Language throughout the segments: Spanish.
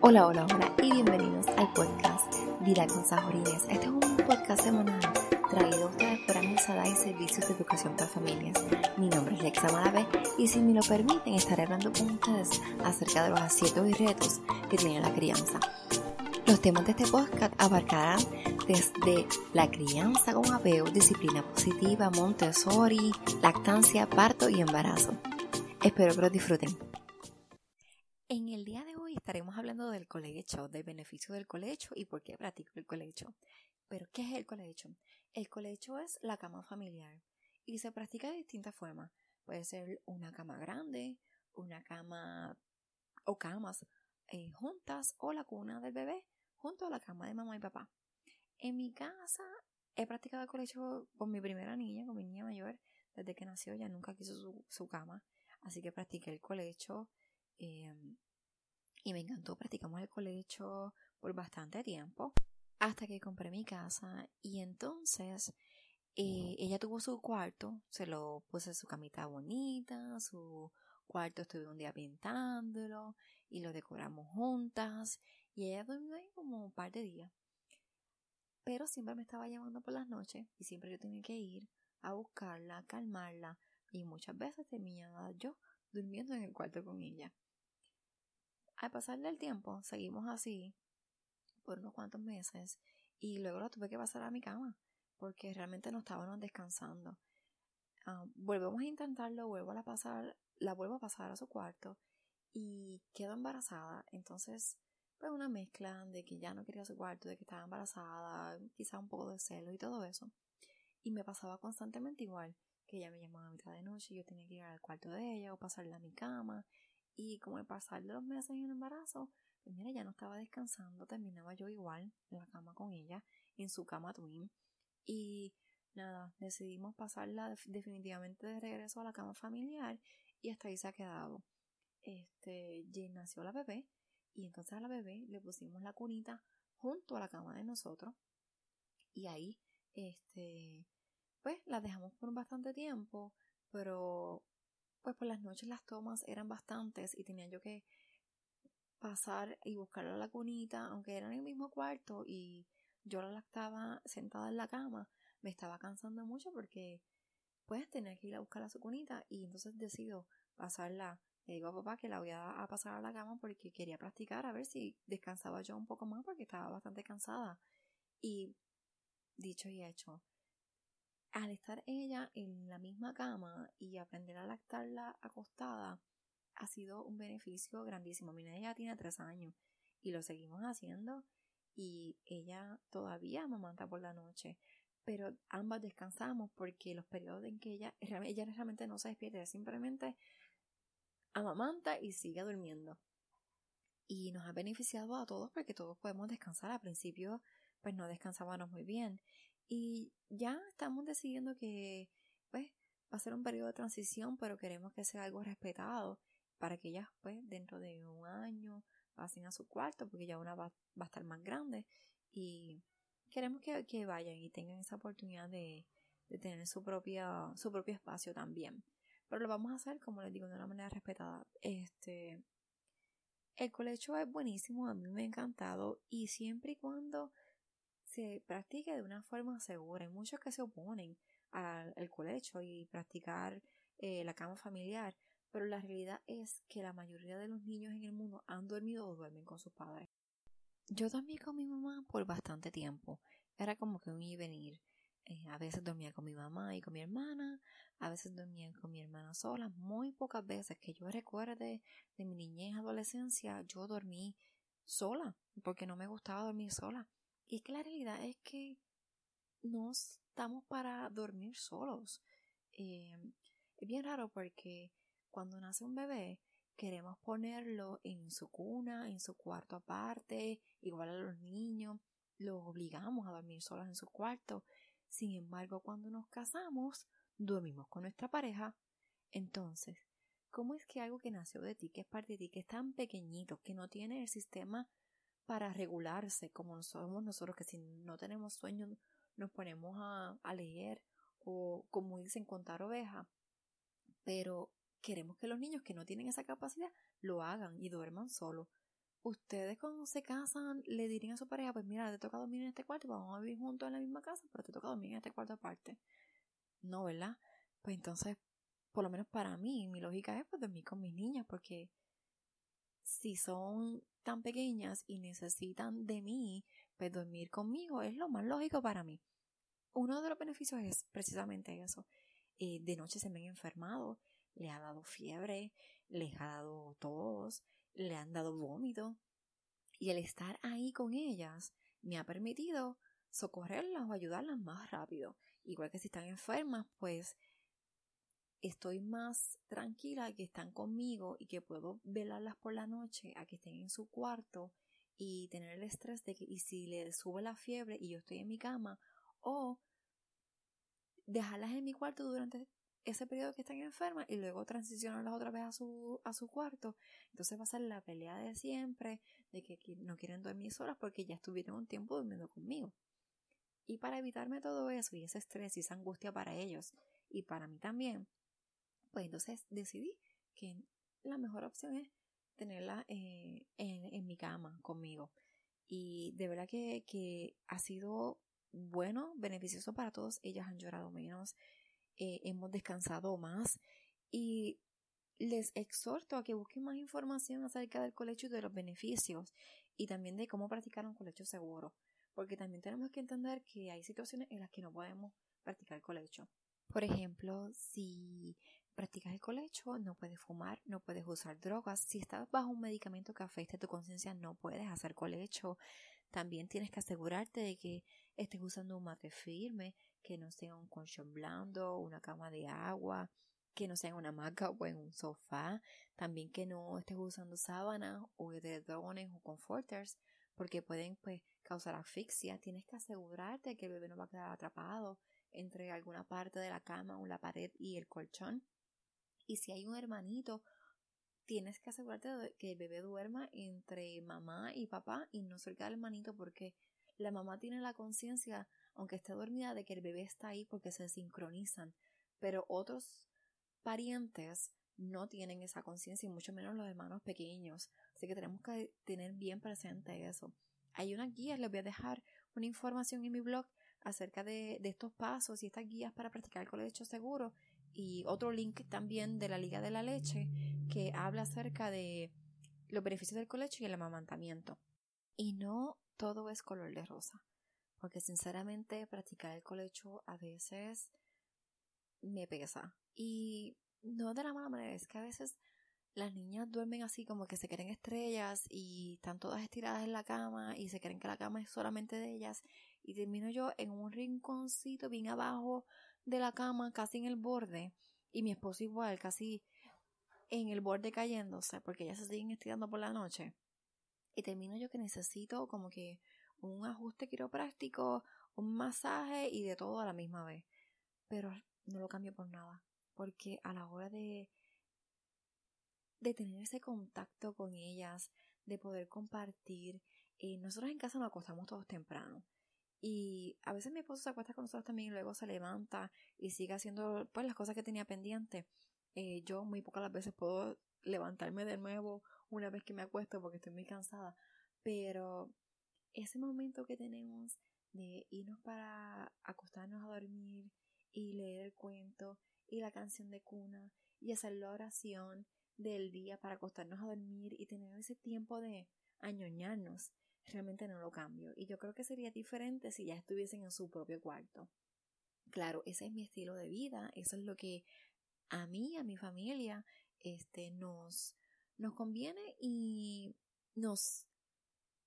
Hola, hola, hola y bienvenidos al podcast Vida con Sajorines. Este es un podcast semanal traído a ustedes por Amisada y Servicios de Educación para Familias. Mi nombre es Lexa Malavé y si me lo permiten estaré hablando con ustedes acerca de los aciertos y retos que tiene la crianza. Los temas de este podcast abarcarán desde la crianza con apego, disciplina positiva, Montessori, lactancia, parto y embarazo. Espero que lo disfruten. Estaremos hablando del colecho, del beneficio del colecho y por qué practico el colecho. Pero, ¿qué es el colecho? El colecho es la cama familiar y se practica de distintas formas. Puede ser una cama grande, una cama o camas eh, juntas o la cuna del bebé junto a la cama de mamá y papá. En mi casa he practicado el colecho con mi primera niña, con mi niña mayor. Desde que nació ya nunca quiso su, cama, así que practiqué el colecho. Em, y me encantó, practicamos el colecho por bastante tiempo hasta que compré mi casa y entonces eh, ella tuvo su cuarto, se lo puse su camita bonita, su cuarto estuve un día pintándolo y lo decoramos juntas y ella durmió ahí como un par de días. Pero siempre me estaba llamando por las noches y siempre yo tenía que ir a buscarla, calmarla y muchas veces terminaba yo durmiendo en el cuarto con ella. Al pasar del tiempo, seguimos así por unos cuantos meses y luego la tuve que pasar a mi cama porque realmente no estábamos descansando. Ah, volvemos a intentarlo, vuelvo a pasar, la vuelvo a pasar a su cuarto y quedo embarazada. Entonces, pues una mezcla de que ya no quería su cuarto, de que estaba embarazada, quizá un poco de celo y todo eso. Y me pasaba constantemente igual, que ella me llamaba a mitad de noche y yo tenía que ir al cuarto de ella o pasarla a mi cama y como el pasar de los meses en el embarazo, pues mira, ya no estaba descansando, terminaba yo igual en la cama con ella, en su cama twin. Y nada, decidimos pasarla definitivamente de regreso a la cama familiar y hasta ahí se ha quedado. Este, ya nació la bebé y entonces a la bebé le pusimos la cunita junto a la cama de nosotros y ahí, este, pues la dejamos por bastante tiempo, pero pues por las noches las tomas eran bastantes y tenía yo que pasar y buscar a la cunita, aunque era en el mismo cuarto y yo la lactaba sentada en la cama, me estaba cansando mucho porque pues tenía que ir a buscar a su cunita y entonces decido pasarla. Le digo a papá que la voy a, pasar a la cama porque quería practicar a ver si descansaba yo un poco más porque estaba bastante cansada. Y dicho y hecho, al estar ella en la misma cama y aprender a lactarla acostada, ha sido un beneficio grandísimo. Mi niña ya tiene tres años y lo seguimos haciendo y ella todavía amamanta por la noche, pero ambas descansamos porque los periodos en que ella, ella realmente no se despierta, simplemente amamanta y sigue durmiendo. Y nos ha beneficiado a todos porque todos podemos descansar. Al principio, pues no descansábamos muy bien. Y ya estamos decidiendo que, pues, va a ser un periodo de transición, pero queremos que sea algo respetado para que ellas, pues, dentro de un año pasen a su cuarto, porque ya una va, a estar más grande. Y queremos que, que, vayan y tengan esa oportunidad de, de tener su, propia, su propio espacio también. Pero lo vamos a hacer, como les digo, de una manera respetada. Este, el colecho es buenísimo, a mí me ha encantado y siempre y cuando se practique de una forma segura. Hay muchos que se oponen al, colecho y practicar eh, la cama familiar, pero la realidad es que la mayoría de los niños en el mundo han dormido o duermen con sus padres. Yo dormí con mi mamá por bastante tiempo. Era como que un ir y venir. Eh, a veces dormía con mi mamá y con mi hermana, a veces dormía con mi hermana sola. Muy pocas veces que yo recuerde de mi niñez, adolescencia, yo dormí sola, porque no me gustaba dormir sola. Y que la realidad es que no estamos para dormir solos. Em, es bien raro porque cuando nace un bebé queremos ponerlo en su cuna, en su cuarto aparte, igual a los niños, los obligamos a dormir solos en su cuarto. Sin embargo, cuando nos casamos, dormimos con nuestra pareja. Entonces, ¿cómo es que algo que nació de ti, que es parte de ti, que es tan pequeñito, que no tiene el sistema para regularse, como somos nosotros, que si no tenemos sueño nos ponemos a, leer o, como dicen, contar ovejas. Pero queremos que los niños que no tienen esa capacidad lo hagan y duerman solos. ustedes cuando se casan le dirían a su pareja, pues mira, te toca dormir en este cuarto, vamos a vivir juntos en la misma casa, pero te toca dormir en este cuarto aparte. No, ¿verdad? Pues entonces, por lo menos para mí, mi lógica es pues dormir con mis niñas, porque si son tan pequeñas y necesitan de mí, pues dormir conmigo es lo más lógico para mí. Uno de los beneficios es precisamente eso. Eh, de noche se me han enfermado, le ha dado fiebre, les ha dado tos, le han dado vómito. Y el estar ahí con ellas me ha permitido socorrerlas o ayudarlas más rápido. Igual que si están enfermas, pues estoy más tranquila que están conmigo y que puedo velarlas por la noche a que estén en su cuarto y tener el estrés de que y si le sube la fiebre y yo estoy en mi cama o dejarlas en mi cuarto durante ese periodo que están enfermas y luego transicionarlas otra vez a su, a su cuarto. Entonces va a ser la pelea de siempre de que no quieren dormir solas porque ya estuvieron un tiempo durmiendo conmigo. Y para evitarme todo eso y ese estrés y esa angustia para ellos y para mí también, pues entonces decidí que la mejor opción es tenerla eh, en, mi cama conmigo. Y de verdad que, que ha sido bueno, beneficioso para todos. Ellas han llorado menos, eh, hemos descansado más y les exhorto a que busquen más información acerca del colecho y de los beneficios y también de cómo practicar un colecho seguro, porque también tenemos que entender que hay situaciones en las que no podemos practicar colecho. Por ejemplo, si practicas el colecho, no puedes fumar, no puedes usar drogas. Si estás bajo un medicamento que afecte tu conciencia, no puedes hacer colecho. También tienes que asegurarte de que estés usando un mate firme, que no sea un colchón blando, una cama de agua, que no sea en una hamaca o en un sofá. También que no estés usando sábanas o edredones o comforters, porque pueden pues causar asfixia. Tienes que asegurarte que el bebé no va a quedar atrapado entre alguna parte de la cama o la pared y el colchón. Y si hay un hermanito, tienes que asegurarte de que el bebé duerma entre mamá y papá y no cerca del hermanito porque la mamá tiene la conciencia, aunque esté dormida, de que el bebé está ahí porque se sincronizan. Pero otros parientes no tienen esa conciencia y mucho menos los hermanos pequeños. Así que tenemos que tener bien presente eso. Hay una guía, les voy a dejar una información en mi blog acerca de, estos pasos y estas guías para practicar el colecho seguro y otro link también de la Liga de la Leche que habla acerca de los beneficios del colecho y el amamantamiento. Y no todo es color de rosa, porque sinceramente practicar el colecho a veces me pesa y no de la mala manera, es que a veces las niñas duermen así como que se creen estrellas y están todas estiradas en la cama y se creen que la cama es solamente de ellas y termino yo en un rinconcito bien abajo de la cama, casi en el borde y mi esposo igual, casi en el borde cayéndose porque ellas se siguen estirando por la noche. Y termino yo que necesito como que un ajuste quiropráctico, un masaje y de todo a la misma vez. Pero no lo cambio por nada porque a la hora de de tener ese contacto con ellas, de poder compartir. Eh, nosotros en casa nos acostamos todos temprano. Y a veces mi esposo se acuesta con nosotros también y luego se levanta y sigue haciendo pues las cosas que tenía pendiente. Eh, yo muy pocas las veces puedo levantarme de nuevo una vez que me acuesto porque estoy muy cansada. Pero ese momento que tenemos de irnos para acostarnos a dormir y leer el cuento y la canción de cuna y hacer la oración del día para acostarnos a dormir y tener ese tiempo de añoñarnos, realmente no lo cambio. Y yo creo que sería diferente si ya estuviesen en su propio cuarto. Claro, ese es mi estilo de vida, eso es lo que a mí, a mi familia, este, nos, nos conviene y nos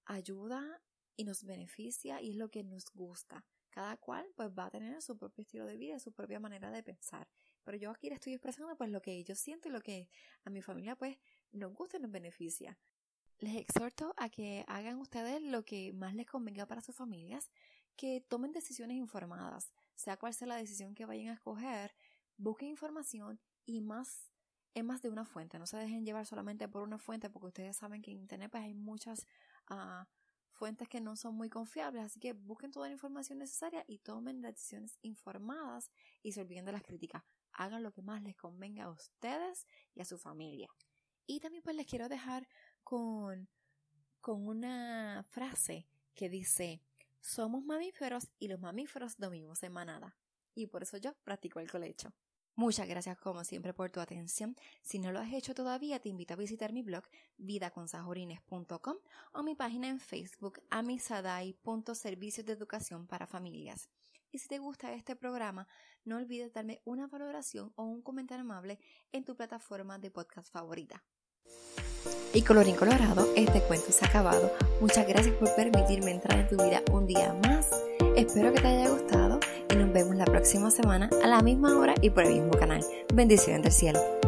ayuda y nos beneficia y es lo que nos gusta. Cada cual pues va a tener su propio estilo de vida, su propia manera de pensar. Pero yo aquí le estoy expresando pues lo que yo siento y lo que a mi familia pues nos gusta y nos beneficia. Les exhorto a que hagan ustedes lo que más les convenga para sus familias, que tomen decisiones informadas, sea cual sea la decisión que vayan a escoger, busquen información y más en más de una fuente, no se dejen llevar solamente por una fuente porque ustedes saben que en internet pues hay muchas uh, fuentes que no son muy confiables, así que busquen toda la información necesaria y tomen decisiones informadas y se olviden de las críticas hagan lo que más les convenga a ustedes y a su familia. Y también pues les quiero dejar con con una frase que dice, somos mamíferos y los mamíferos dormimos en manada. Y por eso yo practico el colecho. Muchas gracias como siempre por tu atención. Si no lo has hecho todavía, te invito a visitar mi blog vidaconsajorines.com o mi página en Facebook amisadai.servicios de educación para familias. Y si te gusta este programa, no olvides darme una valoración o un comentario amable en tu plataforma de podcast favorita. Y colorín colorado, este cuento se ha acabado. Muchas gracias por permitirme entrar en tu vida un día más. Espero que te haya gustado y nos vemos la próxima semana a la misma hora y por el mismo canal. Bendiciones del cielo.